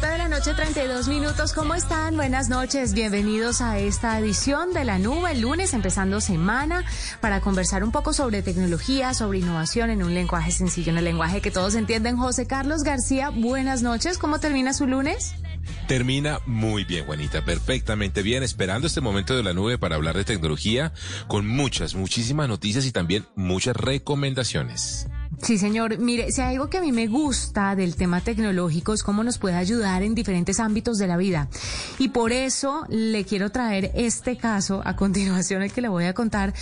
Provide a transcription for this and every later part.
7 de la noche, 32 minutos. ¿Cómo están? Buenas noches. Bienvenidos a esta edición de La Nube, el lunes, empezando semana, para conversar un poco sobre tecnología, sobre innovación en un lenguaje sencillo, en el lenguaje que todos entienden. José Carlos García, buenas noches. ¿Cómo termina su lunes? Termina muy bien, Juanita, perfectamente bien, esperando este momento de la nube para hablar de tecnología con muchas, muchísimas noticias y también muchas recomendaciones. Sí, señor. Mire, si hay algo que a mí me gusta del tema tecnológico es cómo nos puede ayudar en diferentes ámbitos de la vida. Y por eso le quiero traer este caso a continuación, el que le voy a contar,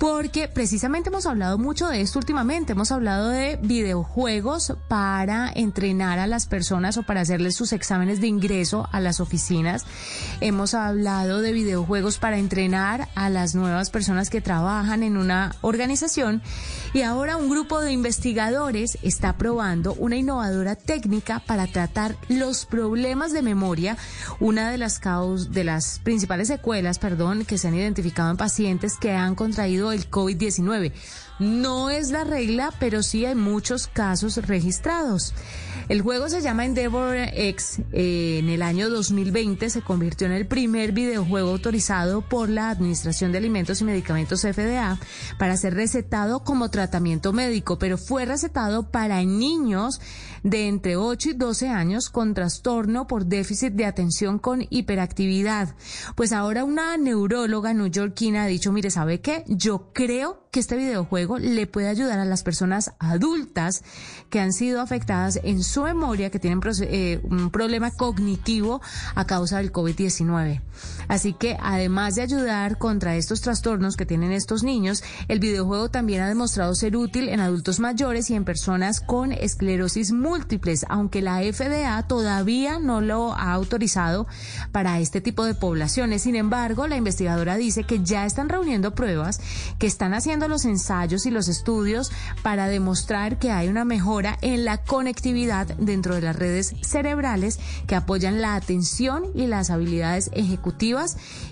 porque precisamente hemos hablado mucho de esto últimamente. Hemos hablado de videojuegos para entrenar a las personas o para hacerles sus exámenes de ingreso a las oficinas. Hemos hablado de videojuegos para entrenar a las nuevas personas que trabajan en una organización. Y ahora un grupo de investigadores investigadores está probando una innovadora técnica para tratar los problemas de memoria, una de las causas, de las principales secuelas, perdón, que se han identificado en pacientes que han contraído el COVID-19. No es la regla, pero sí hay muchos casos registrados. El juego se llama Endeavor X. Eh, en el año 2020 se convirtió en el primer videojuego autorizado por la Administración de Alimentos y Medicamentos FDA para ser recetado como tratamiento médico, pero fue recetado para niños de entre 8 y 12 años con trastorno por déficit de atención con hiperactividad. Pues ahora una neuróloga newyorkina ha dicho, mire, ¿sabe qué? Yo creo que este videojuego le puede ayudar a las personas adultas que han sido afectadas en su memoria, que tienen eh, un problema cognitivo a causa del COVID-19. Así que además de ayudar contra estos trastornos que tienen estos niños, el videojuego también ha demostrado ser útil en adultos mayores y en personas con esclerosis múltiples, aunque la FDA todavía no lo ha autorizado para este tipo de poblaciones. Sin embargo, la investigadora dice que ya están reuniendo pruebas, que están haciendo los ensayos y los estudios para demostrar que hay una mejora en la conectividad dentro de las redes cerebrales que apoyan la atención y las habilidades ejecutivas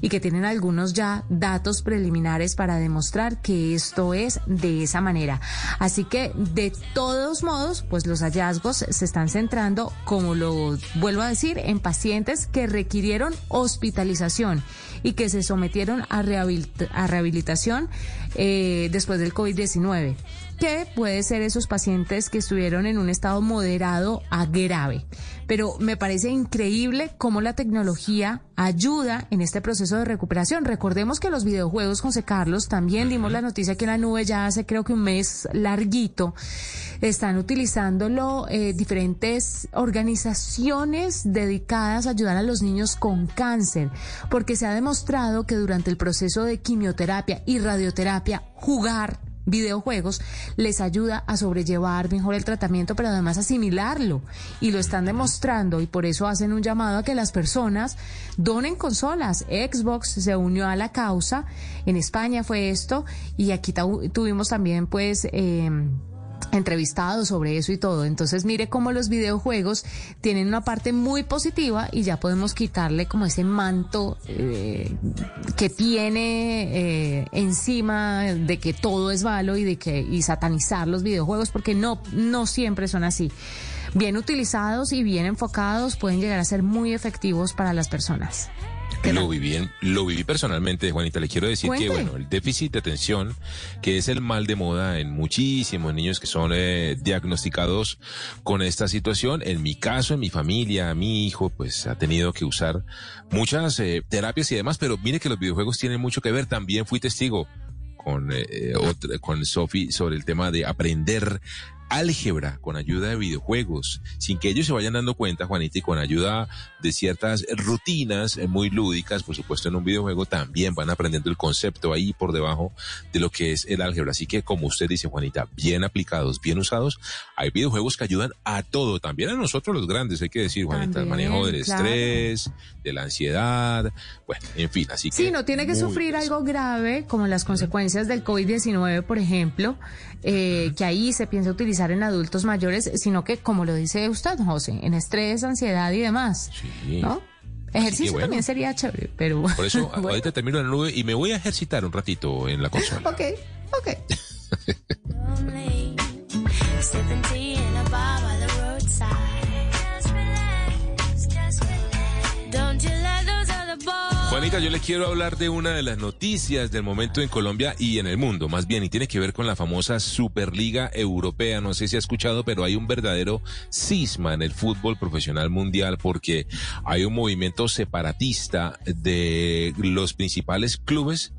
y que tienen algunos ya datos preliminares para demostrar que esto es de esa manera. Así que de todos modos, pues los hallazgos se están centrando, como lo vuelvo a decir, en pacientes que requirieron hospitalización y que se sometieron a, rehabilitación eh, después del COVID-19 que puede ser esos pacientes que estuvieron en un estado moderado a grave. Pero me parece increíble cómo la tecnología ayuda en este proceso de recuperación. Recordemos que los videojuegos, José Carlos, también dimos la noticia que en la nube ya hace creo que un mes larguito, están utilizándolo eh, diferentes organizaciones dedicadas a ayudar a los niños con cáncer, porque se ha demostrado que durante el proceso de quimioterapia y radioterapia, jugar videojuegos les ayuda a sobrellevar mejor el tratamiento, pero además asimilarlo. Y lo están demostrando y por eso hacen un llamado a que las personas donen consolas. Xbox se unió a la causa. En España fue esto y aquí tuvimos también pues... Eh, entrevistado sobre eso y todo. Entonces mire cómo los videojuegos tienen una parte muy positiva y ya podemos quitarle como ese manto eh, que tiene eh, encima de que todo es malo y de que y satanizar los videojuegos porque no no siempre son así. Bien utilizados y bien enfocados pueden llegar a ser muy efectivos para las personas. Lo viví, lo viví personalmente, Juanita. Le quiero decir que, bueno, el déficit de atención, que es el mal de moda en muchísimos niños que son eh, diagnosticados con esta situación. En mi caso, en mi familia, mi hijo, pues ha tenido que usar muchas eh, terapias y demás, pero mire que los videojuegos tienen mucho que ver. También fui testigo con, eh, con Sophie sobre el tema de aprender álgebra con ayuda de videojuegos, sin que ellos se vayan dando cuenta, Juanita, y con ayuda de ciertas rutinas eh, muy lúdicas, por supuesto en un videojuego también van aprendiendo el concepto ahí por debajo de lo que es el álgebra. Así que como usted dice, Juanita, bien aplicados, bien usados, hay videojuegos que ayudan a todo, también a nosotros los grandes, hay que decir, Juanita, el manejo del estrés, de la ansiedad, bueno, en fin, así que... Sí, no tiene que sufrir algo grave como las consecuencias del COVID-19, por ejemplo, eh, que ahí se piensa utilizar en adultos mayores, sino que, como lo dice usted, José, en estrés, ansiedad y demás. Sí. ¿no? Ejercicio también sería chévere, pero... Por eso ahorita termino la nube y me voy a ejercitar un ratito en la consola. ok, ok. Yo le quiero hablar de una de las noticias del momento en Colombia y en el mundo, más bien, y tiene que ver con la famosa Superliga Europea. No sé si ha escuchado, pero hay un verdadero cisma en el fútbol profesional mundial porque hay un movimiento separatista de los principales clubes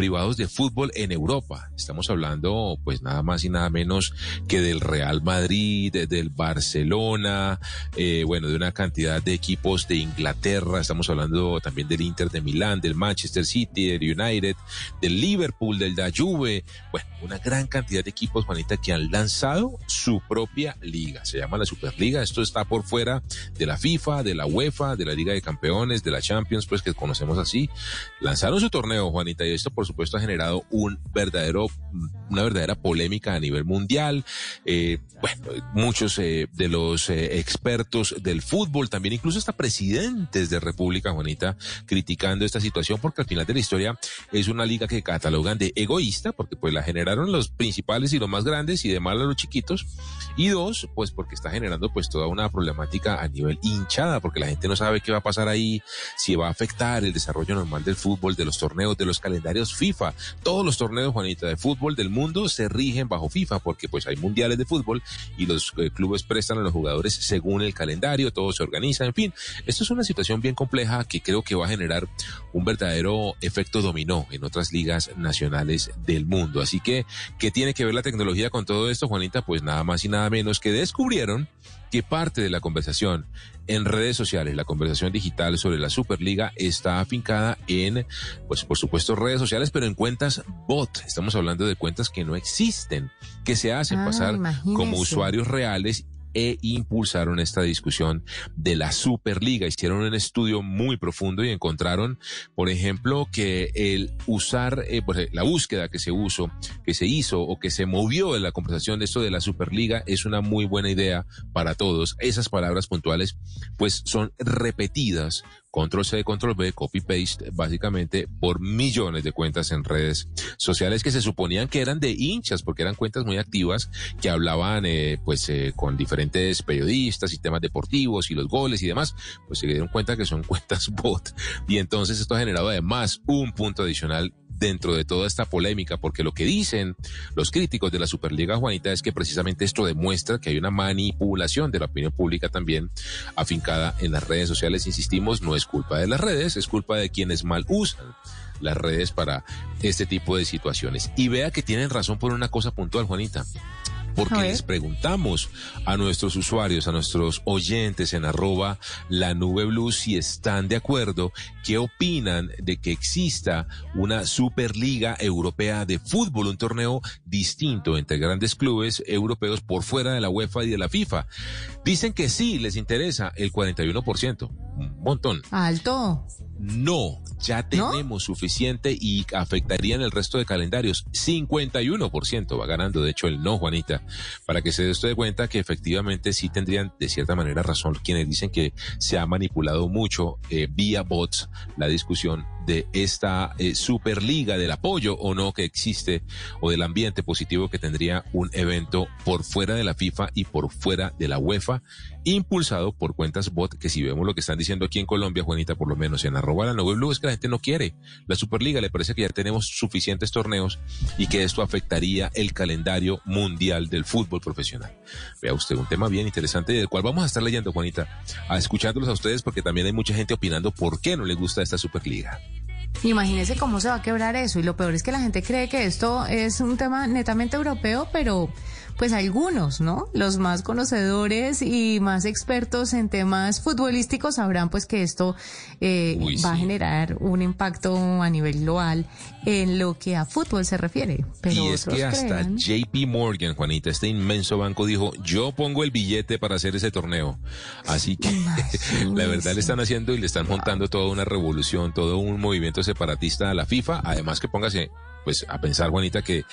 privados de fútbol en Europa. Estamos hablando, pues, nada más y nada menos que del Real Madrid, del Barcelona, eh, bueno, de una cantidad de equipos de Inglaterra. Estamos hablando también del Inter de Milán, del Manchester City, del United, del Liverpool, del da Juve, bueno, una gran cantidad de equipos, Juanita, que han lanzado su propia liga. Se llama la Superliga. Esto está por fuera de la FIFA, de la UEFA, de la Liga de Campeones, de la Champions, pues que conocemos así. Lanzaron su torneo, Juanita, y esto, por supuesto, ha generado un verdadero, una verdadera polémica a nivel mundial. Eh, bueno, muchos eh, de los eh, expertos del fútbol, también incluso hasta presidentes de República, Juanita, critican esta situación porque al final de la historia es una liga que catalogan de egoísta porque pues la generaron los principales y los más grandes y de mal a los chiquitos y dos pues porque está generando pues toda una problemática a nivel hinchada porque la gente no sabe qué va a pasar ahí si va a afectar el desarrollo normal del fútbol de los torneos de los calendarios FIFA todos los torneos Juanita de fútbol del mundo se rigen bajo FIFA porque pues hay mundiales de fútbol y los eh, clubes prestan a los jugadores según el calendario todo se organiza en fin esto es una situación bien compleja que creo que va a generar un verdadero efecto dominó en otras ligas nacionales del mundo. Así que, ¿qué tiene que ver la tecnología con todo esto, Juanita? Pues nada más y nada menos que descubrieron que parte de la conversación en redes sociales, la conversación digital sobre la Superliga está afincada en, pues por supuesto, redes sociales, pero en cuentas bot. Estamos hablando de cuentas que no existen, que se hacen ah, pasar como usuarios reales e impulsaron esta discusión de la Superliga. Hicieron un estudio muy profundo y encontraron, por ejemplo, que el usar, eh, pues, la búsqueda que se usó, que se hizo o que se movió en la conversación de esto de la Superliga es una muy buena idea para todos. Esas palabras puntuales, pues, son repetidas control C, control V, copy paste, básicamente por millones de cuentas en redes sociales que se suponían que eran de hinchas, porque eran cuentas muy activas que hablaban eh, pues eh, con diferentes periodistas y temas deportivos y los goles y demás, pues se dieron cuenta que son cuentas bot. Y entonces esto ha generado además un punto adicional dentro de toda esta polémica, porque lo que dicen los críticos de la Superliga Juanita es que precisamente esto demuestra que hay una manipulación de la opinión pública también afincada en las redes sociales. Insistimos, no es culpa de las redes, es culpa de quienes mal usan las redes para este tipo de situaciones. Y vea que tienen razón por una cosa puntual, Juanita porque les preguntamos a nuestros usuarios, a nuestros oyentes en arroba la nube blue si están de acuerdo, qué opinan de que exista una Superliga Europea de fútbol, un torneo distinto entre grandes clubes europeos por fuera de la UEFA y de la FIFA. Dicen que sí, les interesa el 41%, un montón. Alto. No, ya tenemos suficiente y afectarían el resto de calendarios. 51% va ganando, de hecho, el no, Juanita, para que se dé usted de cuenta que efectivamente sí tendrían de cierta manera razón quienes dicen que se ha manipulado mucho eh, vía bots la discusión de esta eh, Superliga, del apoyo o no que existe o del ambiente positivo que tendría un evento por fuera de la FIFA y por fuera de la UEFA, impulsado por cuentas bot, que si vemos lo que están diciendo aquí en Colombia, Juanita, por lo menos en arroba la Nube Blue, es que la gente no quiere la Superliga, le parece que ya tenemos suficientes torneos y que esto afectaría el calendario mundial del fútbol profesional. Vea usted un tema bien interesante del cual vamos a estar leyendo, Juanita, a escuchándolos a ustedes porque también hay mucha gente opinando por qué no le gusta esta Superliga. Imagínese cómo se va a quebrar eso. Y lo peor es que la gente cree que esto es un tema netamente europeo, pero pues algunos, ¿no? Los más conocedores y más expertos en temas futbolísticos sabrán pues que esto eh, va a generar un impacto a nivel global en lo que a fútbol se refiere. Pero y es que hasta JP Morgan, Juanita, este inmenso banco dijo, yo pongo el billete para hacer ese torneo. Así que la verdad le están haciendo y le están montando toda una revolución, todo un movimiento separatista a la FIFA. Además que póngase pues a pensar, Juanita, que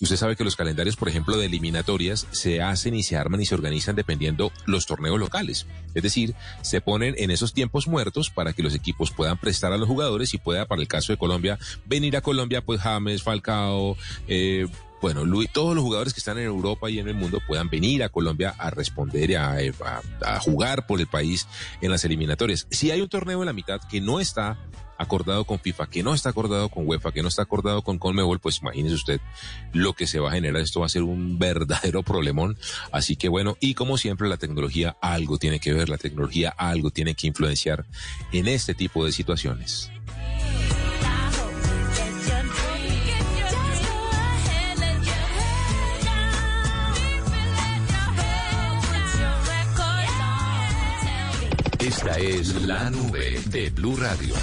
usted sabe que los calendarios, por ejemplo, de eliminatorias se hacen y se arman y se organizan dependiendo los torneos locales. Es decir, se ponen en esos tiempos muertos para que los equipos puedan prestar a los jugadores y pueda, para el caso de Colombia, venir a Colombia, pues James, Falcao, eh, bueno, todos los jugadores que están en Europa y en el mundo puedan venir a Colombia a responder y a, a, jugar por el país en las eliminatorias. Si hay un torneo en la mitad que no está acordado con FIFA, que no está acordado con UEFA, que no está acordado con Conmebol, pues imagínese usted lo que se va a generar. Esto va a ser un verdadero problemón. Así que bueno, y como siempre la tecnología algo tiene que ver, la tecnología algo tiene que influenciar en este tipo de situaciones. Esta es la nube de Blue Radio.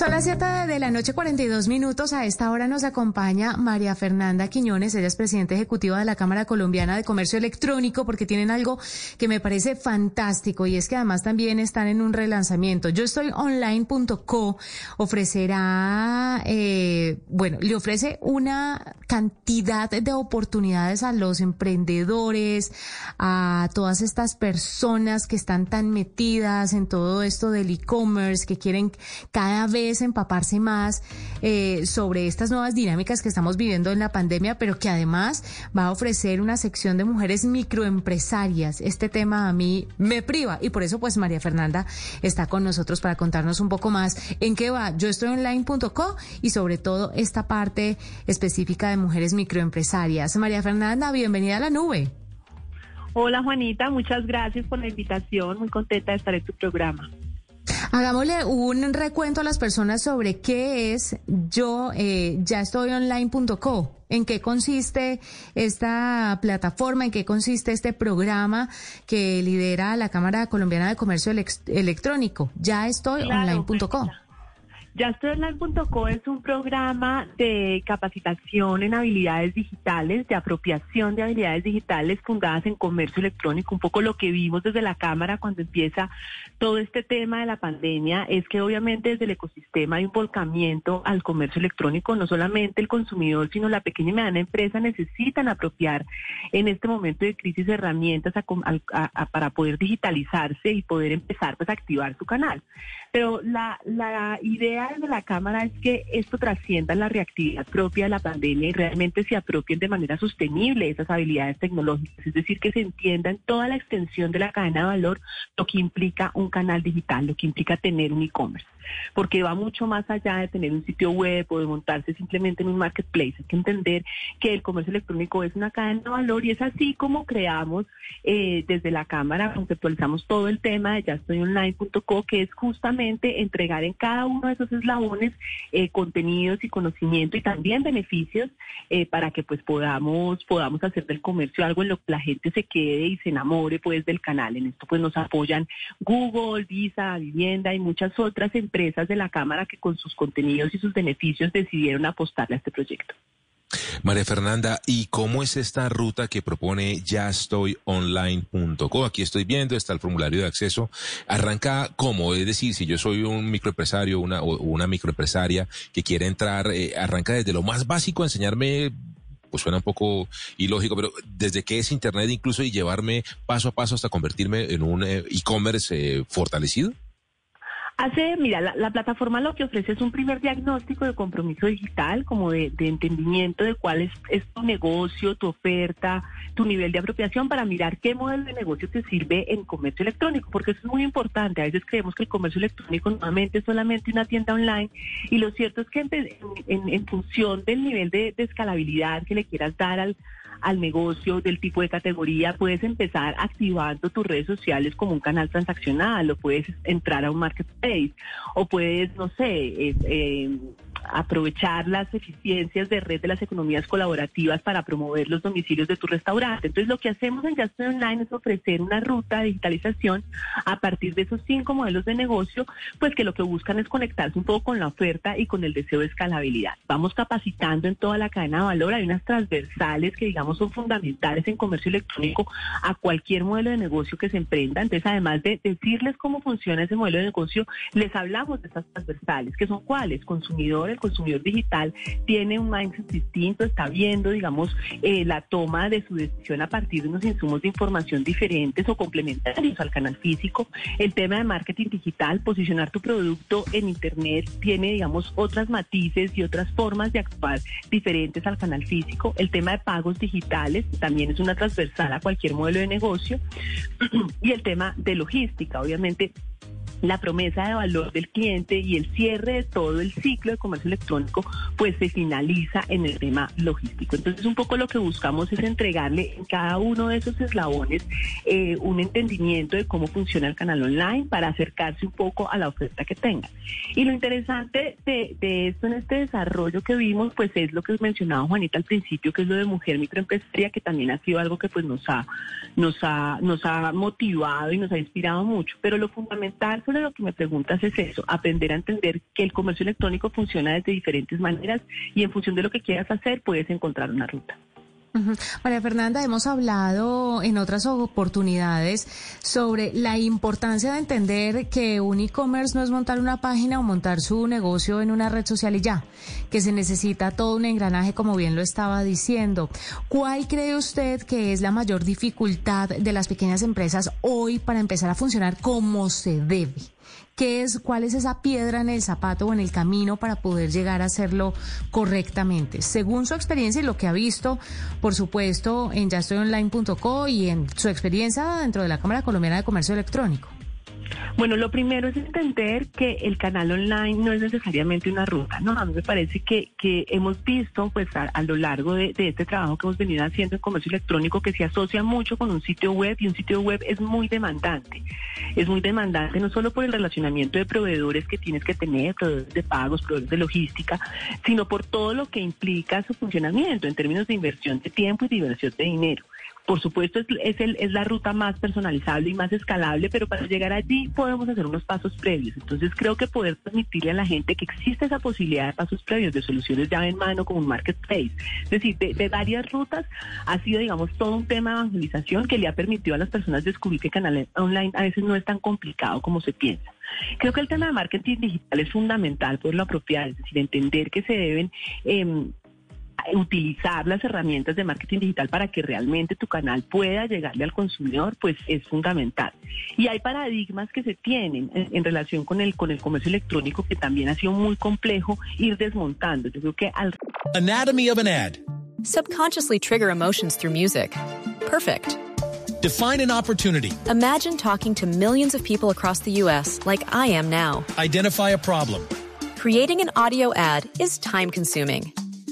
Son las 7 de la noche, 42 minutos. A esta hora nos acompaña María Fernanda Quiñones. Ella es presidenta ejecutiva de la Cámara Colombiana de Comercio Electrónico porque tienen algo que me parece fantástico y es que además también están en un relanzamiento. Yo estoy online.co. Ofrecerá, eh, bueno, le ofrece una cantidad de oportunidades a los emprendedores, a todas estas personas que están tan metidas en todo esto del e-commerce, que quieren cada vez empaparse más eh, sobre estas nuevas dinámicas que estamos viviendo en la pandemia, pero que además va a ofrecer una sección de mujeres microempresarias. Este tema a mí me priva y por eso pues María Fernanda está con nosotros para contarnos un poco más en qué va yo estoy online.co y sobre todo esta parte específica de mujeres microempresarias. María Fernanda, bienvenida a la nube. Hola Juanita, muchas gracias por la invitación, muy contenta de estar en tu programa. Hagámosle un recuento a las personas sobre qué es yo eh, ya estoy online.co. ¿En qué consiste esta plataforma? ¿En qué consiste este programa que lidera la Cámara Colombiana de Comercio Electrónico? Ya estoy online.co. YaStoyOnline.co es un programa de capacitación en habilidades digitales, de apropiación de habilidades digitales fundadas en comercio electrónico. Un poco lo que vimos desde la Cámara cuando empieza todo este tema de la pandemia es que obviamente desde el ecosistema hay un volcamiento al comercio electrónico. No solamente el consumidor, sino la pequeña y mediana empresa necesitan apropiar en este momento de crisis herramientas para poder digitalizarse y poder empezar pues, a activar su canal. Pero la idea de la Cámara es que esto trascienda la reactividad propia de la pandemia y realmente se apropien de manera sostenible esas habilidades tecnológicas, es decir, que se entienda en toda la extensión de la cadena de valor lo que implica un canal digital, lo que implica tener un e-commerce porque va mucho más allá de tener un sitio web o de montarse simplemente en un marketplace. Hay que entender que el comercio electrónico es una cadena de valor y es así como creamos eh, desde la Cámara, conceptualizamos todo el tema de ya estoy online.co, que es justamente entregar en cada uno de esos eslabones eh, contenidos y conocimiento y también beneficios eh, para que pues podamos, podamos hacer del comercio algo en lo que la gente se quede y se enamore pues del canal. En esto pues nos apoyan Google, Visa, Vivienda y muchas otras empresas empresas de la Cámara que con sus contenidos y sus beneficios decidieron apostarle a este proyecto. María Fernanda, ¿y cómo es esta ruta que propone ya estoy online.co? Aquí estoy viendo, está el formulario de acceso. Arranca cómo, es decir, si yo soy un microempresario una, o una microempresaria que quiere entrar, eh, arranca desde lo más básico enseñarme pues suena un poco ilógico, pero desde que es Internet incluso y llevarme paso a paso hasta convertirme en un eh, e-commerce eh, fortalecido? Hace, mira, la, plataforma lo que ofrece es un primer diagnóstico de compromiso digital, como de, entendimiento de cuál es, es, tu negocio, tu oferta, tu nivel de apropiación para mirar qué modelo de negocio te sirve en comercio electrónico, porque eso es muy importante. A veces creemos que el comercio electrónico nuevamente es solamente una tienda online y lo cierto es que en, función del nivel de escalabilidad que le quieras dar al al negocio, del tipo de categoría, puedes empezar activando tus redes sociales como un canal transaccional, o puedes entrar a un marketplace, o puedes, no sé, eh, aprovechar las eficiencias de red de las economías colaborativas para promover los domicilios de tu restaurante. Entonces, lo que hacemos en Just Online es ofrecer una ruta de digitalización a partir de esos cinco modelos de negocio, pues que lo que buscan es conectarse un poco con la oferta y con el deseo de escalabilidad. Vamos capacitando en toda la cadena de valor, hay unas transversales que digamos son fundamentales en comercio electrónico a cualquier modelo de negocio que se emprenda. Entonces, además de decirles cómo funciona ese modelo de negocio, les hablamos de estas transversales, que son cuáles, el consumidor digital tiene un mindset distinto, está viendo, digamos, eh, la toma de su decisión a partir de unos insumos de información diferentes o complementarios al canal físico. El tema de marketing digital, posicionar tu producto en Internet, tiene, digamos, otras matices y otras formas de actuar diferentes al canal físico. El tema de pagos digitales también es una transversal a cualquier modelo de negocio. y el tema de logística, obviamente la promesa de valor del cliente y el cierre de todo el ciclo de comercio electrónico, pues se finaliza en el tema logístico. Entonces, un poco lo que buscamos es entregarle en cada uno de esos eslabones eh, un entendimiento de cómo funciona el canal online para acercarse un poco a la oferta que tengan. Y lo interesante de, de esto en este desarrollo que vimos, pues es lo que mencionaba Juanita al principio, que es lo de mujer microempresaria, que también ha sido algo que pues nos ha, nos ha, nos ha motivado y nos ha inspirado mucho. Pero lo fundamental de lo que me preguntas es eso, aprender a entender que el comercio electrónico funciona desde diferentes maneras y en función de lo que quieras hacer puedes encontrar una ruta. María Fernanda, hemos hablado en otras oportunidades sobre la importancia de entender que un e-commerce no es montar una página o montar su negocio en una red social y ya, que se necesita todo un engranaje, como bien lo estaba diciendo. ¿Cuál cree usted que es la mayor dificultad de las pequeñas empresas hoy para empezar a funcionar como se debe? ¿Qué es, ¿Cuál es esa piedra en el zapato o en el camino para poder llegar a hacerlo correctamente? Según su experiencia y lo que ha visto, por supuesto, en yaestoyonline.co y en su experiencia dentro de la Cámara Colombiana de Comercio Electrónico. Bueno, lo primero es entender que el canal online no es necesariamente una ruta, ¿no? A mí me parece que, que hemos visto, pues, a, lo largo de, de, este trabajo que hemos venido haciendo en comercio electrónico, que se asocia mucho con un sitio web y un sitio web es muy demandante. Es muy demandante no solo por el relacionamiento de proveedores que tienes que tener, proveedores de pagos, proveedores de logística, sino por todo lo que implica su funcionamiento en términos de inversión de tiempo y de inversión de dinero. Por supuesto, es, es, el, es la ruta más personalizable y más escalable, pero para llegar allí podemos hacer unos pasos previos. Entonces, creo que poder permitirle a la gente que existe esa posibilidad de pasos previos, de soluciones llave en mano como un marketplace, es decir, de, varias rutas, ha sido, digamos, todo un tema de evangelización que le ha permitido a las personas descubrir que canal online a veces no es tan complicado como se piensa. Creo que el tema de marketing digital es fundamental lo apropiar, es decir, entender que se deben eh, utilizar las herramientas de marketing digital para que realmente tu canal pueda llegarle al consumidor, pues es fundamental. Y hay paradigmas que se tienen en, relación con el con el comercio electrónico que también ha sido muy complejo ir desmontando. Yo creo que al Anatomy of an ad. Subconsciously trigger emotions through music. Perfect. Define an opportunity. Imagine talking to millions of people across the US like I am now. Identify a problem. Creating an audio ad is time consuming.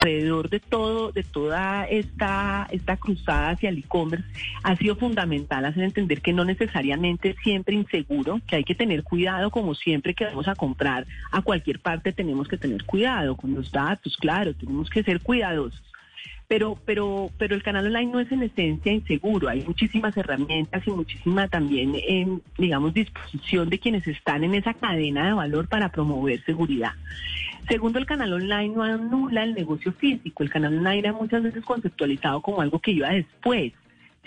alrededor de todo, de toda esta, esta cruzada hacia el e-commerce, ha sido fundamental hacer entender que no necesariamente es siempre inseguro, que hay que tener cuidado, como siempre que vamos a comprar a cualquier parte tenemos que tener cuidado con los datos, claro, tenemos que ser cuidadosos pero, pero, pero el canal online no es en esencia inseguro. Hay muchísimas herramientas y muchísima también, eh, digamos, disposición de quienes están en esa cadena de valor para promover seguridad. Segundo, el canal online no anula el negocio físico. El canal online era muchas veces conceptualizado como algo que iba después.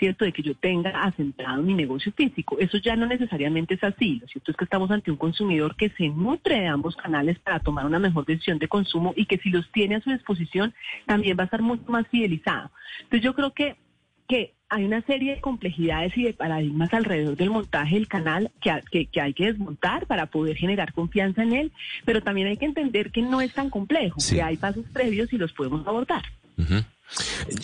¿cierto? De que yo tenga asentado mi negocio físico. Eso ya no necesariamente es así. Lo cierto es que estamos ante un consumidor que se nutre de ambos canales para tomar una mejor decisión de consumo y que si los tiene a su disposición también va a estar mucho más fidelizado. Entonces yo creo que, que hay una serie de complejidades y de paradigmas alrededor del montaje del canal que, que, hay que desmontar para poder generar confianza en él, pero también hay que entender que no es tan complejo, que hay pasos previos y los podemos abordar.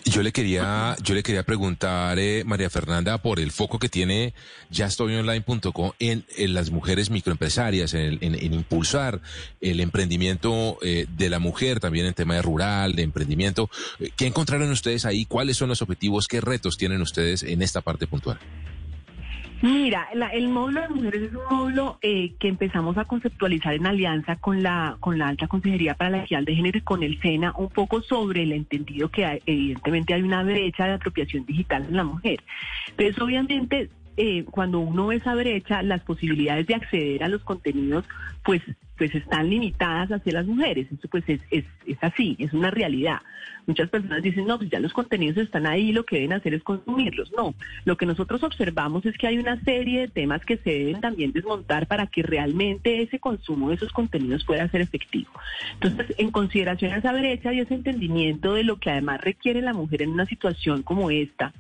Yo le quería, yo le quería preguntar, eh, María Fernanda, por el foco que tiene yaestoyonline.com en, en las mujeres microempresarias, en, en, impulsar el emprendimiento eh, de la mujer, también en tema de rural, de emprendimiento. ¿Qué encontraron ustedes ahí? ¿Cuáles son los objetivos? ¿Qué retos tienen ustedes en esta parte puntual? Mira, el módulo de mujeres es un módulo eh, que empezamos a conceptualizar en alianza con la con la Alta Consejería para la Equidad de Género y con el SENA, un poco sobre el entendido que evidentemente hay una brecha de apropiación digital en la mujer. Entonces, obviamente, eh, cuando uno ve esa brecha, las posibilidades de acceder a los contenidos, pues, pues están limitadas hacia las mujeres. Eso pues es, es, es así, es una realidad. Muchas personas dicen, no, pues ya los contenidos están ahí, lo que deben hacer es consumirlos. No, lo que nosotros observamos es que hay una serie de temas que se deben también desmontar para que realmente ese consumo de esos contenidos pueda ser efectivo. Entonces, en consideración a esa brecha y ese entendimiento de lo que además requiere la mujer en una situación como esta,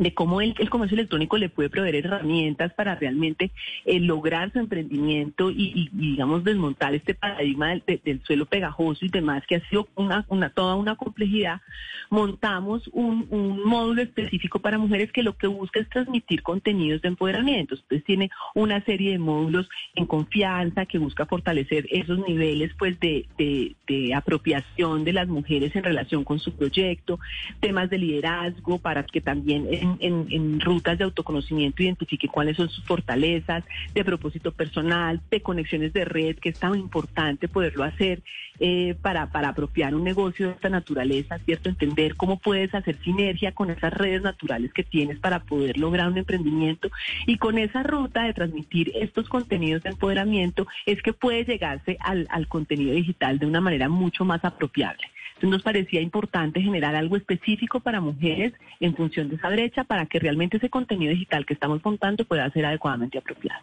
de cómo el, comercio electrónico le puede proveer herramientas para realmente eh, lograr su emprendimiento y, digamos, desmontar este paradigma del, suelo pegajoso y demás, que ha sido una, una toda una complejidad, montamos un, módulo específico para mujeres que lo que busca es transmitir contenidos de empoderamiento. Entonces tiene una serie de módulos en confianza que busca fortalecer esos niveles pues de, de, de apropiación de las mujeres en relación con su proyecto, temas de liderazgo para que también en, rutas de autoconocimiento identifique cuáles son sus fortalezas, de propósito personal, de conexiones de red, que es tan importante poderlo hacer eh, para, para apropiar un negocio de esta naturaleza, ¿cierto? Entender cómo puedes hacer sinergia con esas redes naturales que tienes para poder lograr un emprendimiento y con esa ruta de transmitir estos contenidos de empoderamiento es que puede llegarse al, al contenido digital de una manera mucho más apropiable. Nos parecía importante generar algo específico para mujeres en función de esa brecha para que realmente ese contenido digital que estamos montando pueda ser adecuadamente apropiado.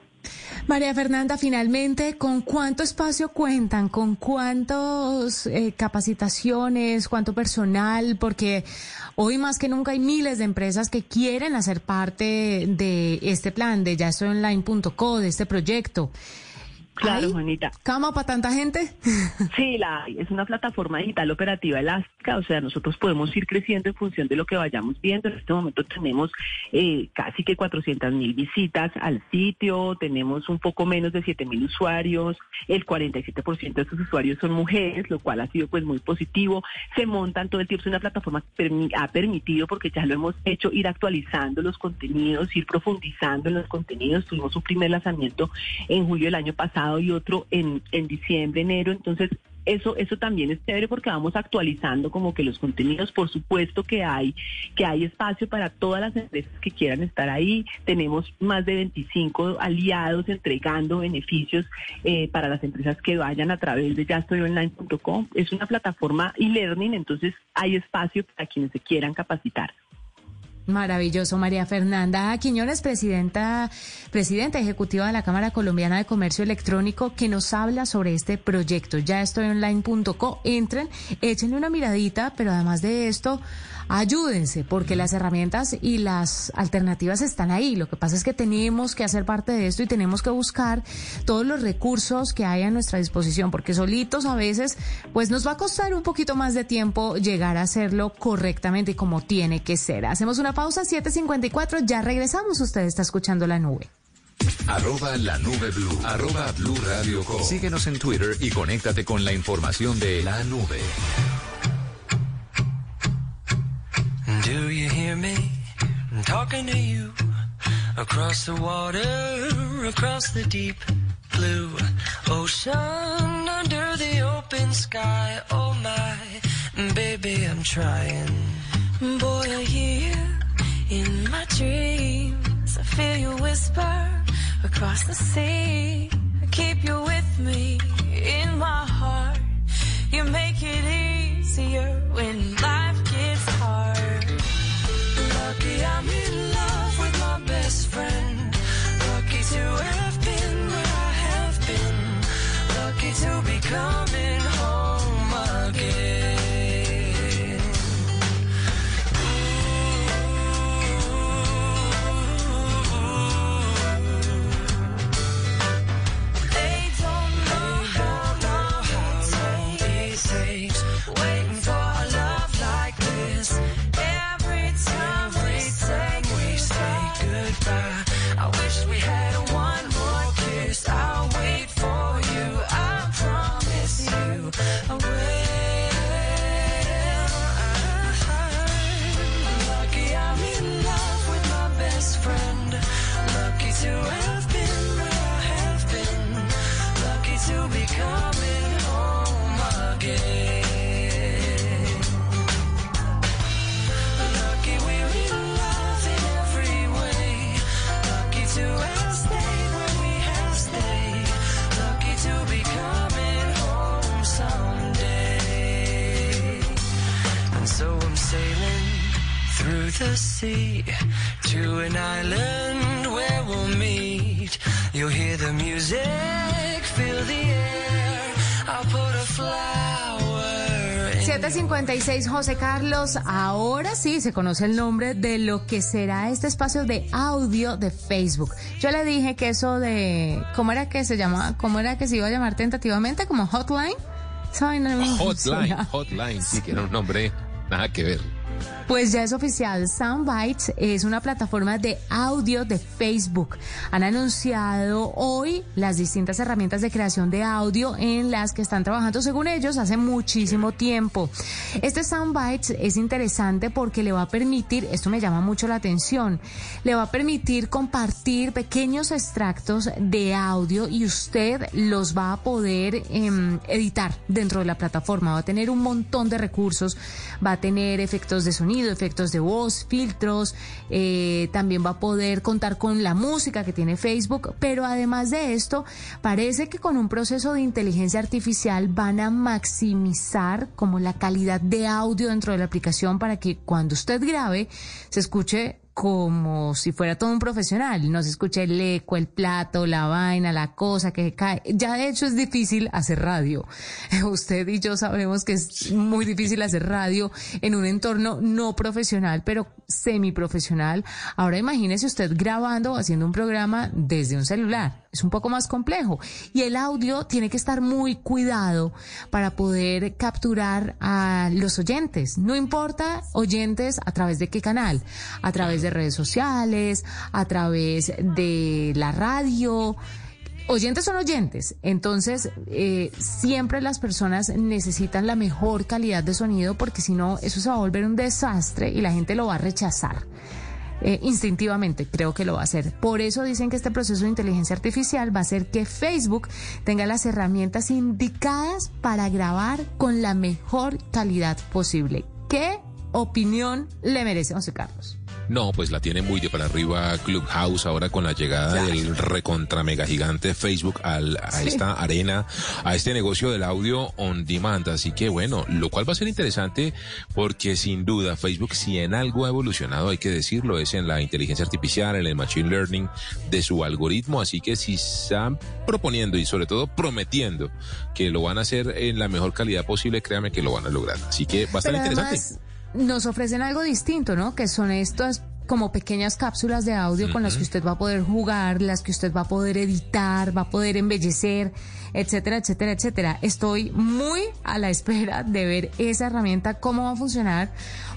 María Fernanda, finalmente, ¿con cuánto espacio cuentan? ¿Con cuántas eh, capacitaciones? ¿Cuánto personal? Porque hoy más que nunca hay miles de empresas que quieren hacer parte de este plan, de ya online.co, de este proyecto. Claro, Juanita. ¿Cama para tanta gente? Sí, la Es una plataforma digital operativa elástica, o sea, nosotros podemos ir creciendo en función de lo que vayamos viendo. En este momento tenemos eh, casi que 400 mil visitas al sitio, tenemos un poco menos de 7 mil usuarios, el 47% de esos usuarios son mujeres, lo cual ha sido pues muy positivo. Se montan todo el tiempo, es una plataforma que ha permitido, porque ya lo hemos hecho, ir actualizando los contenidos, ir profundizando en los contenidos. Tuvimos un primer lanzamiento en julio del año pasado y otro en, en diciembre, enero. Entonces, eso, eso también es chévere porque vamos actualizando como que los contenidos, por supuesto que hay, que hay espacio para todas las empresas que quieran estar ahí. Tenemos más de 25 aliados entregando beneficios eh, para las empresas que vayan a través de yastoyonline.com. Es una plataforma e-learning, entonces hay espacio para quienes se quieran capacitar. Maravilloso, María Fernanda Quiñones, presidenta, presidenta ejecutiva de la Cámara Colombiana de Comercio Electrónico, que nos habla sobre este proyecto. Ya estoy online.co, entren, échenle una miradita, pero además de esto, ayúdense, porque las herramientas y las alternativas están ahí. Lo que pasa es que tenemos que hacer parte de esto y tenemos que buscar todos los recursos que hay a nuestra disposición, porque solitos a veces, pues nos va a costar un poquito más de tiempo llegar a hacerlo correctamente como tiene que ser. Hacemos una pausa, 7.54, ya regresamos. Usted está escuchando la nube. Arroba la nube blue. Arroba blue radio Síguenos en Twitter y conéctate con la información de la nube. Do you hear me? I'm talking to you across the water, across the deep blue ocean, under the open sky. Oh my, baby, I'm trying. Boy, I hear you in my dreams. I feel you whisper across the sea. I keep you with me in my heart. You make it easier when life gets hard. Lucky I'm in love with my best friend. Lucky to have been where I have been. Lucky to be 756 José Carlos, ahora sí se conoce el nombre de lo que será este espacio de audio de Facebook. Yo le dije que eso de, ¿cómo era que se llamaba? ¿Cómo era que se iba a llamar tentativamente? ¿Como hotline? No Hotline, hotline, sí, que era un nombre nada que ver. Pues ya es oficial, Soundbites es una plataforma de audio de Facebook. Han anunciado hoy las distintas herramientas de creación de audio en las que están trabajando, según ellos, hace muchísimo tiempo. Este Soundbites es interesante porque le va a permitir, esto me llama mucho la atención, le va a permitir compartir pequeños extractos de audio y usted los va a poder em, editar dentro de la plataforma. Va a tener un montón de recursos, va a tener efectos de sonido, efectos de voz, filtros, eh, también va a poder contar con la música que tiene Facebook, pero además de esto, parece que con un proceso de inteligencia artificial van a maximizar como la calidad de audio dentro de la aplicación para que cuando usted grabe se escuche como si fuera todo un profesional, no se escuche el eco, el plato, la vaina, la cosa que cae. Ya de hecho es difícil hacer radio. Usted y yo sabemos que es muy difícil hacer radio en un entorno no profesional, pero semiprofesional. Ahora imagínese usted grabando o haciendo un programa desde un celular. Es un poco más complejo. Y el audio tiene que estar muy cuidado para poder capturar a los oyentes. No importa oyentes a través de qué canal, a través de redes sociales, a través de la radio. Oyentes son oyentes, entonces eh, siempre las personas necesitan la mejor calidad de sonido porque si no eso se va a volver un desastre y la gente lo va a rechazar. Eh, instintivamente creo que lo va a hacer. Por eso dicen que este proceso de inteligencia artificial va a hacer que Facebook tenga las herramientas indicadas para grabar con la mejor calidad posible. ¿Qué opinión le merece, José Carlos? No, pues la tiene muy de para arriba Clubhouse ahora con la llegada del recontra mega gigante Facebook al, a esta arena, a este negocio del audio on demand. Así que bueno, lo cual va a ser interesante porque sin duda Facebook si en algo ha evolucionado, hay que decirlo, es en la inteligencia artificial, en el machine learning de su algoritmo. Así que si están proponiendo y sobre todo prometiendo que lo van a hacer en la mejor calidad posible, créame que lo van a lograr. Así que va a estar Pero interesante. además nos ofrecen algo distinto, ¿no? Que son estas como pequeñas cápsulas de audio con las que usted va a poder jugar, las que usted va a poder editar, va a poder embellecer, etcétera, etcétera, etcétera. Estoy muy a la espera de ver esa herramienta, cómo va a funcionar,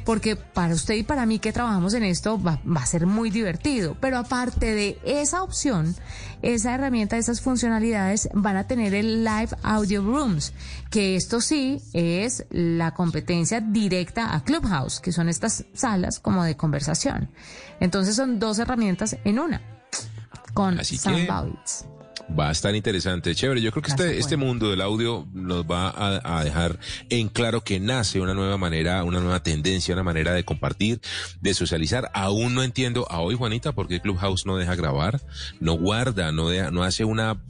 porque para usted y para mí que trabajamos en esto va, va a ser muy divertido. Pero aparte de esa opción, esa herramienta, esas funcionalidades van a tener el Live Audio Rooms, que esto sí es la competencia directa a Clubhouse, que son estas salas como de conversación. Entonces son dos herramientas en una, con Así Soundbites. Va a estar interesante, chévere. Yo creo que este, este mundo del audio nos va a, a dejar en claro que nace una nueva manera, una nueva tendencia, una manera de compartir, de socializar. Aún no entiendo a hoy, Juanita, por qué Clubhouse no deja grabar, no guarda, no, deja- no hace una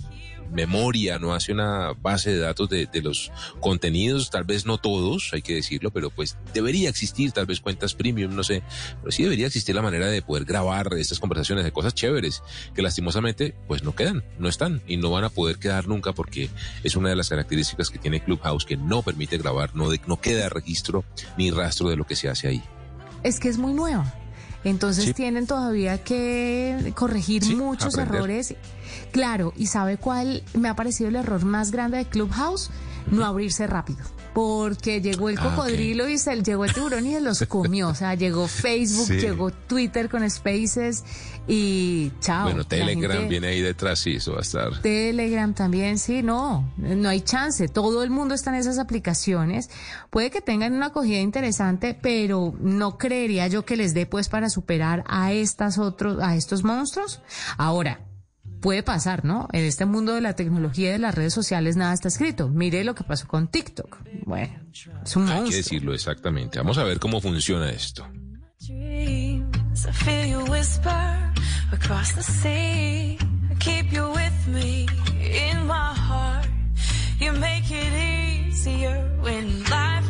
memoria, no hace una base de datos de, los contenidos, tal vez no todos, hay que decirlo, pero pues debería existir tal vez cuentas premium, no sé, pero sí debería existir la manera de poder grabar estas conversaciones de cosas chéveres que lastimosamente pues no quedan, no están y no van a poder quedar nunca porque es una de las características que tiene Clubhouse que no permite grabar, no, no queda registro ni rastro de lo que se hace ahí. Es que es muy nueva. Entonces Sí. tienen todavía que corregir Sí, muchos aprender. errores. Claro, ¿y sabe cuál me ha parecido el error más grande de Clubhouse? No abrirse rápido. Porque llegó el Ah, ok. cocodrilo y se llegó el tiburón y se los comió. O sea, llegó Facebook, Sí. llegó Twitter con Spaces y chao. bueno, Telegram gente- viene ahí detrás, sí, eso va a estar. Telegram también, sí, no, no hay chance. Todo el mundo está en esas aplicaciones. Puede que tengan una acogida interesante, pero no creería yo que les dé pues para superar a estas otros, a estos monstruos. Ahora, puede pasar, ¿no? En este mundo de la tecnología y de las redes sociales nada está escrito. Mire lo que pasó con TikTok. Bueno, es un Hay que decirlo exactamente. Vamos a ver cómo funciona esto. You make it easier when life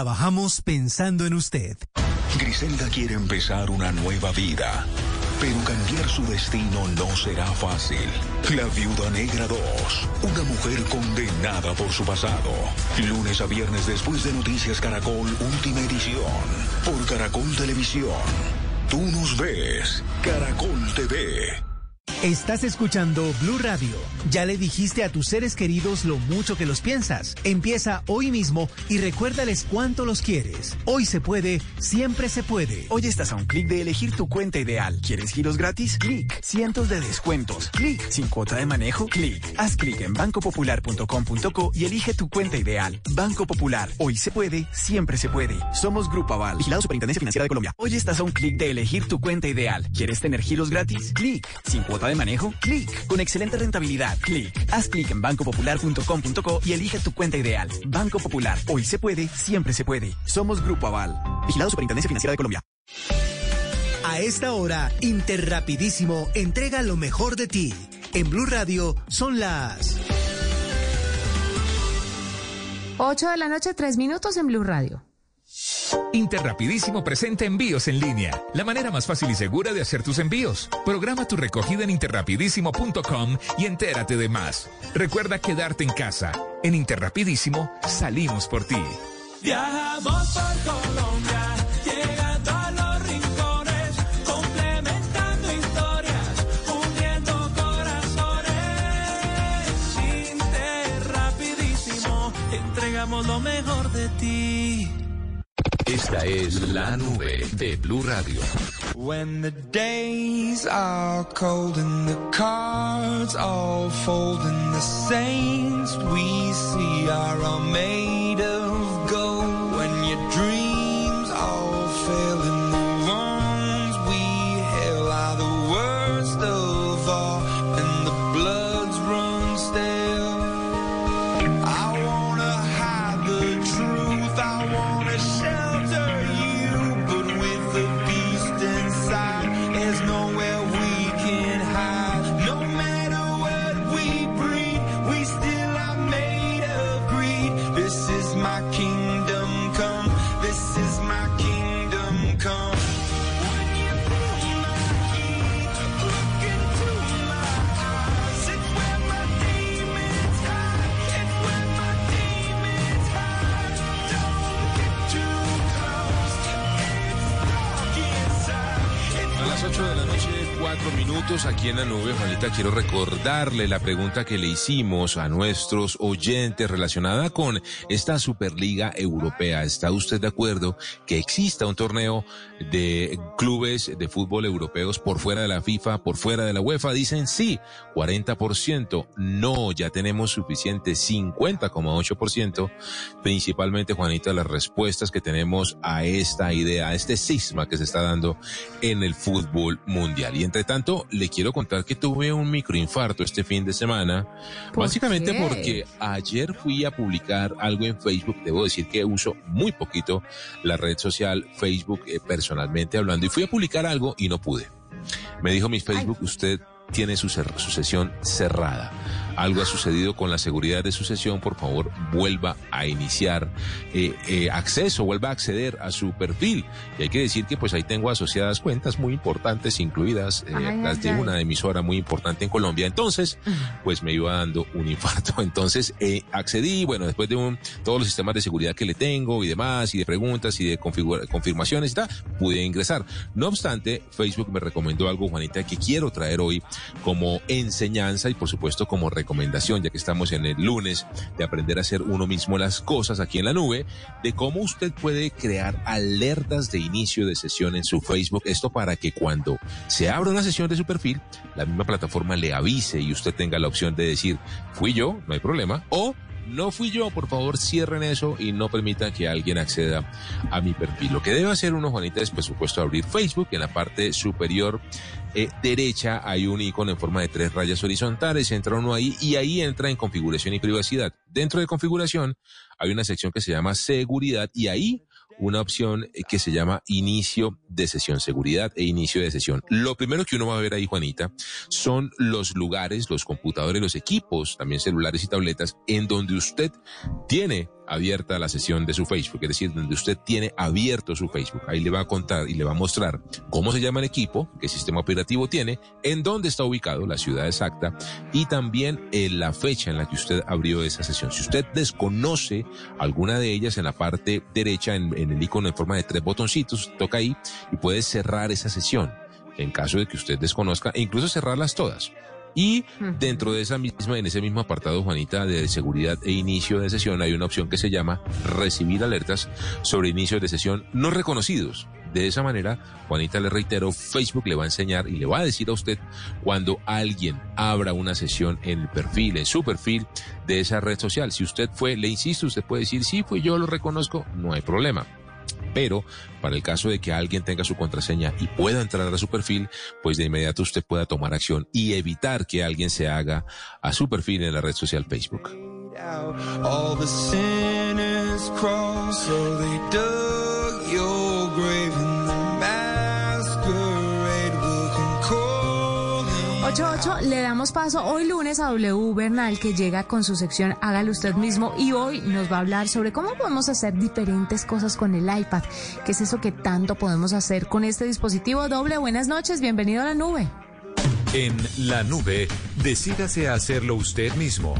Trabajamos pensando en usted. Griselda quiere empezar una nueva vida, pero cambiar su destino no será fácil. La Viuda Negra 2, una mujer condenada por su pasado. Lunes a viernes después de Noticias Caracol, última edición. Por Caracol Televisión. Tú nos ves. Caracol TV. Estás escuchando Blue Radio. Ya le dijiste a tus seres queridos lo mucho que los piensas. Empieza hoy mismo y recuérdales cuánto los quieres. Hoy se puede, siempre se puede. Hoy estás a un clic de elegir tu cuenta ideal. ¿Quieres giros gratis? Clic. Cientos de descuentos. Clic. Sin cuota de manejo. Clic. Haz clic en bancopopular.com.co y elige tu cuenta ideal. Banco Popular. Hoy se puede, siempre se puede. Somos Grupo Aval. Vigilado Superintendencia Financiera de Colombia. Hoy estás a un clic de elegir tu cuenta ideal. ¿Quieres tener giros gratis? Clic. Sin cuota manejo? Clic. Con excelente rentabilidad. Clic. Haz clic en bancopopular.com.co y elige tu cuenta ideal. Banco Popular. Hoy se puede, siempre se puede. Somos Grupo Aval. Vigilado Superintendencia Financiera de Colombia. A esta hora, Interrapidísimo entrega lo mejor de ti. En Blue Radio son las 8 de la noche, 3 minutos en Blue Radio. Interrapidísimo presenta envíos en línea, la manera más fácil y segura de hacer tus envíos. Programa tu recogida en interrapidísimo.com y entérate de más. Recuerda quedarte en casa. En Interrapidísimo salimos por ti. Viajamos por Colombia, llegando Esta es la nube de Blue Radio. When the days are cold and the cards all fold and the saints we see are all made of This is my kingdom minutos aquí en la nube, Juanita, quiero recordarle la pregunta que le hicimos a nuestros oyentes relacionada con esta Superliga Europea. ¿Está usted de acuerdo que exista un torneo de clubes de fútbol europeos por fuera de la FIFA, por fuera de la UEFA? Dicen sí, 40%. No, ya tenemos suficiente, 50,8%. Principalmente, Juanita, las respuestas que tenemos a esta idea, a este cisma que se está dando en el fútbol mundial. Y entre tanto, le quiero contar que tuve un microinfarto este fin de semana, ¿Por básicamente qué? porque ayer fui a publicar algo en Facebook. Debo decir que uso muy poquito la red social Facebook eh, personalmente hablando y fui a publicar algo y no pude. Me dijo mi Facebook, usted tiene su sesión cerrada. Algo ha sucedido con la seguridad de su sesión, por favor, vuelva a iniciar eh, eh, acceso, vuelva a acceder a su perfil. Y hay que decir que pues ahí tengo asociadas cuentas muy importantes, incluidas eh, Ay, las de ay. una emisora muy importante en Colombia. Entonces, pues me iba dando un infarto. Entonces eh, accedí, bueno, después de un, todos los sistemas de seguridad que le tengo y demás, y de preguntas y de confirmaciones y tal, pude ingresar. No obstante, Facebook me recomendó algo, Juanita, que quiero traer hoy como enseñanza y por supuesto como recomendación, ya que estamos en el lunes de aprender a hacer uno mismo las cosas aquí en la nube, de cómo usted puede crear alertas de inicio de sesión en su Facebook. Esto para que cuando se abra una sesión de su perfil, la misma plataforma le avise y usted tenga la opción de decir, fui yo, no hay problema, o no fui yo, por favor cierren eso y no permitan que alguien acceda a mi perfil. Lo que debe hacer uno, Juanita, es por supuesto abrir Facebook. En la parte superior eh, derecha hay un icono en forma de tres rayas horizontales, entra uno ahí y ahí entra en configuración y privacidad. Dentro de configuración hay una sección que se llama seguridad y ahí una opción eh, que se llama inicio de sesión, seguridad e inicio de sesión. Lo primero que uno va a ver ahí, Juanita, son los lugares, los computadores, los equipos, también celulares y tabletas, en donde usted tiene abierta la sesión de su Facebook, es decir, donde usted tiene abierto su Facebook. Ahí le va a contar y le va a mostrar cómo se llama el equipo, qué sistema operativo tiene, en dónde está ubicado, la ciudad exacta y también en la fecha en la que usted abrió esa sesión. Si usted desconoce alguna de ellas en la parte derecha, en, el icono en forma de tres botoncitos, toca ahí y puede cerrar esa sesión en caso de que usted desconozca e incluso cerrarlas todas. Y dentro de esa misma, en ese mismo apartado, Juanita, de seguridad e inicio de sesión, hay una opción que se llama recibir alertas sobre inicios de sesión no reconocidos. De esa manera, Juanita, le reitero, Facebook le va a enseñar y le va a decir a usted cuando alguien abra una sesión en el perfil, en su perfil de esa red social. Si usted fue, le insisto, usted puede decir, sí, fue yo, lo reconozco, no hay problema. Pero para el caso de que alguien tenga su contraseña y pueda entrar a su perfil, pues de inmediato usted pueda tomar acción y evitar que alguien se haga a su perfil en la red social Facebook. All 8.8, le damos paso hoy lunes a W Bernal que llega con su sección Hágalo usted mismo y hoy nos va a hablar sobre cómo podemos hacer diferentes cosas con el iPad. ¿Qué es eso que tanto podemos hacer con este dispositivo doble? Buenas noches, bienvenido a la nube. En la nube, decídase a hacerlo usted mismo.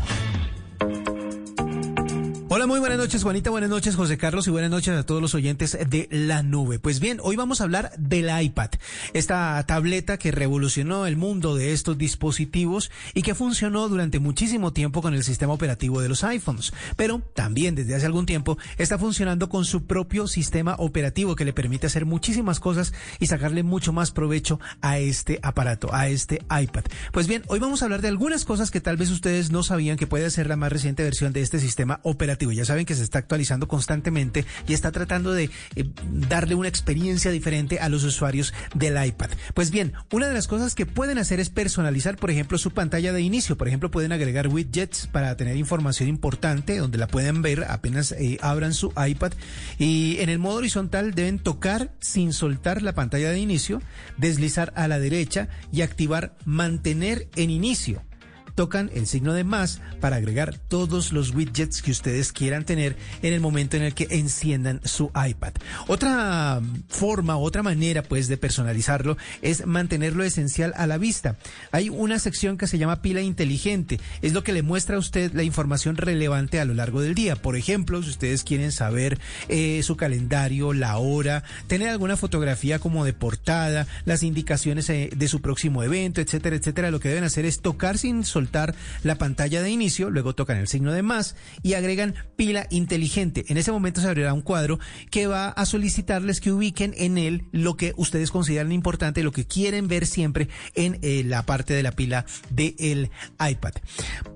Hola, muy buenas noches, Juanita. Buenas noches, José Carlos. Y buenas noches a todos los oyentes de la nube. Pues bien, hoy vamos a hablar del iPad, esta tableta que revolucionó el mundo de estos dispositivos y que funcionó durante muchísimo tiempo con el sistema operativo de los iPhones. Pero también desde hace algún tiempo está funcionando con su propio sistema operativo que le permite hacer muchísimas cosas y sacarle mucho más provecho a este aparato, a este iPad. Pues bien, hoy vamos a hablar de algunas cosas que tal vez ustedes no sabían que puede ser la más reciente versión de este sistema operativo ya saben que se está actualizando constantemente y está tratando de eh, darle una experiencia diferente a los usuarios del iPad. Pues bien, una de las cosas que pueden hacer es personalizar, por ejemplo, su pantalla de inicio. Por ejemplo, pueden agregar widgets para tener información importante donde la pueden ver apenas eh, abran su iPad. Y en el modo horizontal deben tocar sin soltar la pantalla de inicio, deslizar a la derecha y activar mantener en inicio tocan el signo de más para agregar todos los widgets que ustedes quieran tener en el momento en el que enciendan su iPad. Otra forma, otra manera pues de personalizarlo es mantenerlo esencial a la vista. Hay una sección que se llama pila inteligente. Es lo que le muestra a usted la información relevante a lo largo del día. Por ejemplo, si ustedes quieren saber eh, su calendario, la hora, tener alguna fotografía como de portada, las indicaciones eh, de su próximo evento, etcétera, etcétera, lo que deben hacer es tocar sin soltar la pantalla de inicio, luego tocan el signo de más y agregan pila inteligente. En ese momento se abrirá un cuadro que va a solicitarles que ubiquen en él lo que ustedes consideran importante, lo que quieren ver siempre en eh, la parte de la pila del iPad.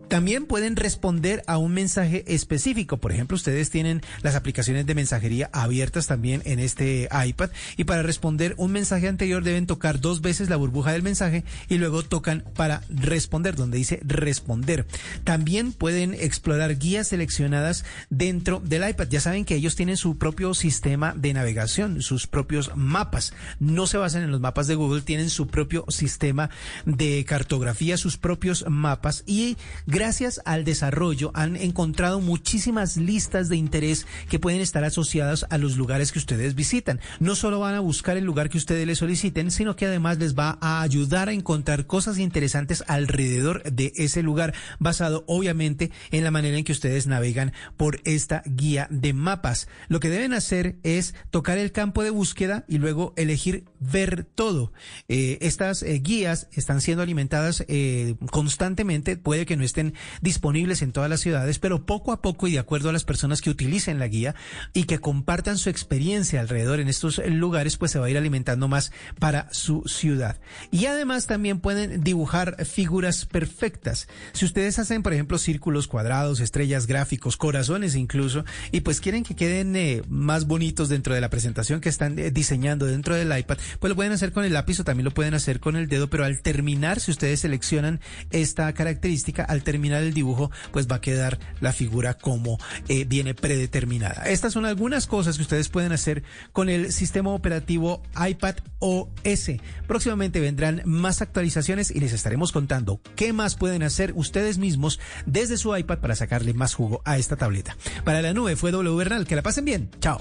También pueden responder a un mensaje específico. Por ejemplo, ustedes tienen las aplicaciones de mensajería abiertas también en este iPad y para responder un mensaje anterior deben tocar dos veces la burbuja del mensaje y luego tocan para responder, donde dice responder. También pueden explorar guías seleccionadas dentro del iPad. Ya saben que ellos tienen su propio sistema de navegación, sus propios mapas. No se basan en los mapas de Google, tienen su propio sistema de cartografía, sus propios mapas y gracias al desarrollo han encontrado muchísimas listas de interés que pueden estar asociadas a los lugares que ustedes visitan. No solo van a buscar el lugar que ustedes les soliciten, sino que además les va a ayudar a encontrar cosas interesantes alrededor de ese lugar, basado obviamente en la manera en que ustedes navegan por esta guía de mapas. Lo que deben hacer es tocar el campo de búsqueda y luego elegir ver todo. Eh, estas eh, guías están siendo alimentadas eh, constantemente, puede que no estén disponibles en todas las ciudades, pero poco a poco y de acuerdo a las personas que utilicen la guía y que compartan su experiencia alrededor en estos lugares, pues se va a ir alimentando más para su ciudad. Y además también pueden dibujar figuras perfectas. Si ustedes hacen, por ejemplo, círculos, cuadrados, estrellas, gráficos, corazones incluso, y pues quieren que queden eh, más bonitos dentro de la presentación que están eh, diseñando dentro del iPad, pues lo pueden hacer con el lápiz o también lo pueden hacer con el dedo, pero al terminar, si ustedes seleccionan esta característica, al terminar el dibujo, pues va a quedar la figura como eh, viene predeterminada. Estas son algunas cosas que ustedes pueden hacer con el sistema operativo iPad OS. Próximamente vendrán más actualizaciones y les estaremos contando qué más pueden hacer ustedes mismos desde su iPad para sacarle más jugo a esta tableta. Para la nube fue W Bernal. Que la pasen bien. Chao.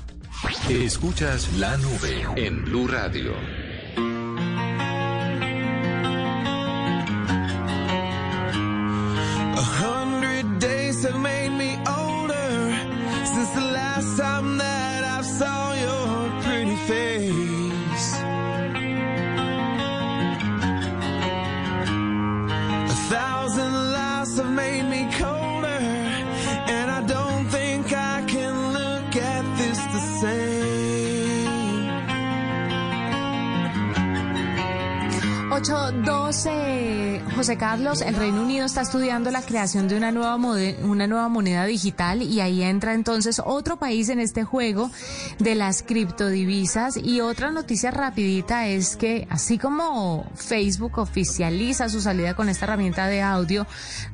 Escuchas la nube en Blue Radio. 812, José Carlos, el Reino Unido está estudiando la creación de una nueva, una nueva moneda digital y ahí entra entonces otro país en este juego de las criptodivisas. Y otra noticia rapidita es que así como Facebook oficializa su salida con esta herramienta de audio,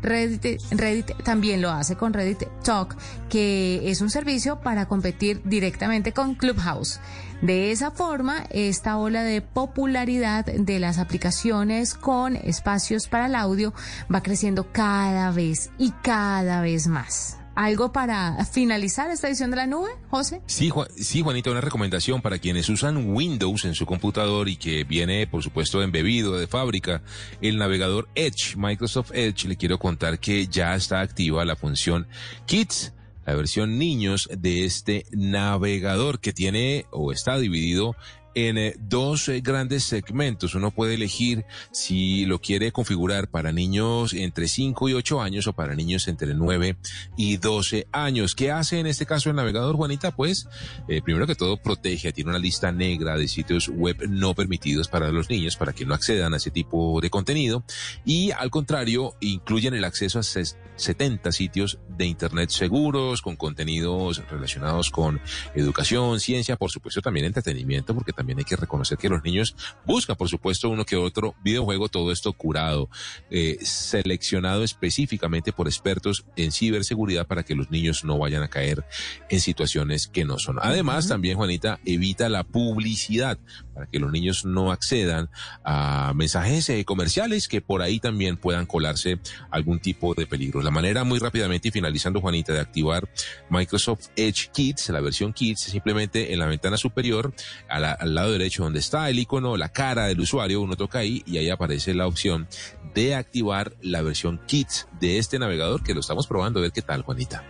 Reddit, Reddit también lo hace con Reddit Talk, que es un servicio para competir directamente con Clubhouse. De esa forma, esta ola de popularidad de las aplicaciones con espacios para el audio va creciendo cada vez y cada vez más. ¿Algo para finalizar esta edición de la nube, José? Sí, sí, Juanita, una recomendación para quienes usan Windows en su computador y que viene, por supuesto, embebido de fábrica, el navegador Edge, Microsoft Edge, le quiero contar que ya está activa la función Kids, la versión niños de este navegador que tiene o está dividido en eh, dos eh, grandes segmentos. Uno puede elegir si lo quiere configurar para niños entre 5 y 8 años o para niños entre 9 y 12 años. ¿Qué hace en este caso el navegador, Juanita? Pues, eh, primero que todo, protege, tiene una lista negra de sitios web no permitidos para los niños, para que no accedan a ese tipo de contenido. Y al contrario, incluyen el acceso a ses- 70 sitios de Internet seguros, con contenidos relacionados con educación, ciencia, por supuesto también entretenimiento, porque también hay que reconocer que los niños buscan, por supuesto, uno que otro videojuego, todo esto curado, eh, seleccionado específicamente por expertos en ciberseguridad para que los niños no vayan a caer en situaciones que no son. Además, también, Juanita, evita la publicidad para que los niños no accedan a mensajes eh, comerciales que por ahí también puedan colarse algún tipo de peligro. La manera muy rápidamente y finalizando, Juanita, de activar Microsoft Edge Kids, la versión Kids, es simplemente en la ventana superior, a la- al lado derecho donde está el icono, la cara del usuario, uno toca ahí y ahí aparece la opción de activar la versión Kids de este navegador que lo estamos probando a ver qué tal, Juanita.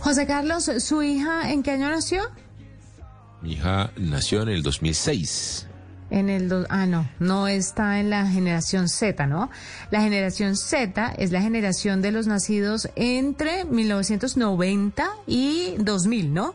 José Carlos, ¿su hija en qué año nació? Mi hija nació en el 2006. En el do- ah no, no está en la generación Z, ¿no? La generación Z es la generación de los nacidos entre 1990 y 2000, ¿no?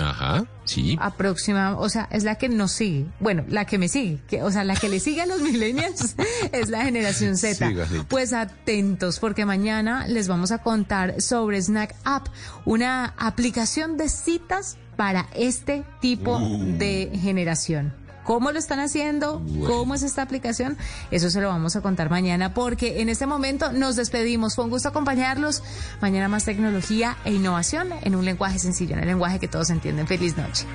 Ajá, sí. Aproxima, o sea, es la que nos sigue. Bueno, la que me sigue, que, o sea, la que le sigue a los millennials es la generación Z. Sí, pues atentos, porque mañana les vamos a contar sobre Snack App, una aplicación de citas para este tipo Uh. de generación. ¿Cómo lo están haciendo? ¿Cómo es esta aplicación? Eso se lo vamos a contar mañana porque en este momento nos despedimos. Fue un gusto acompañarlos. Mañana más tecnología e innovación en un lenguaje sencillo, en el lenguaje que todos entienden. Feliz noche.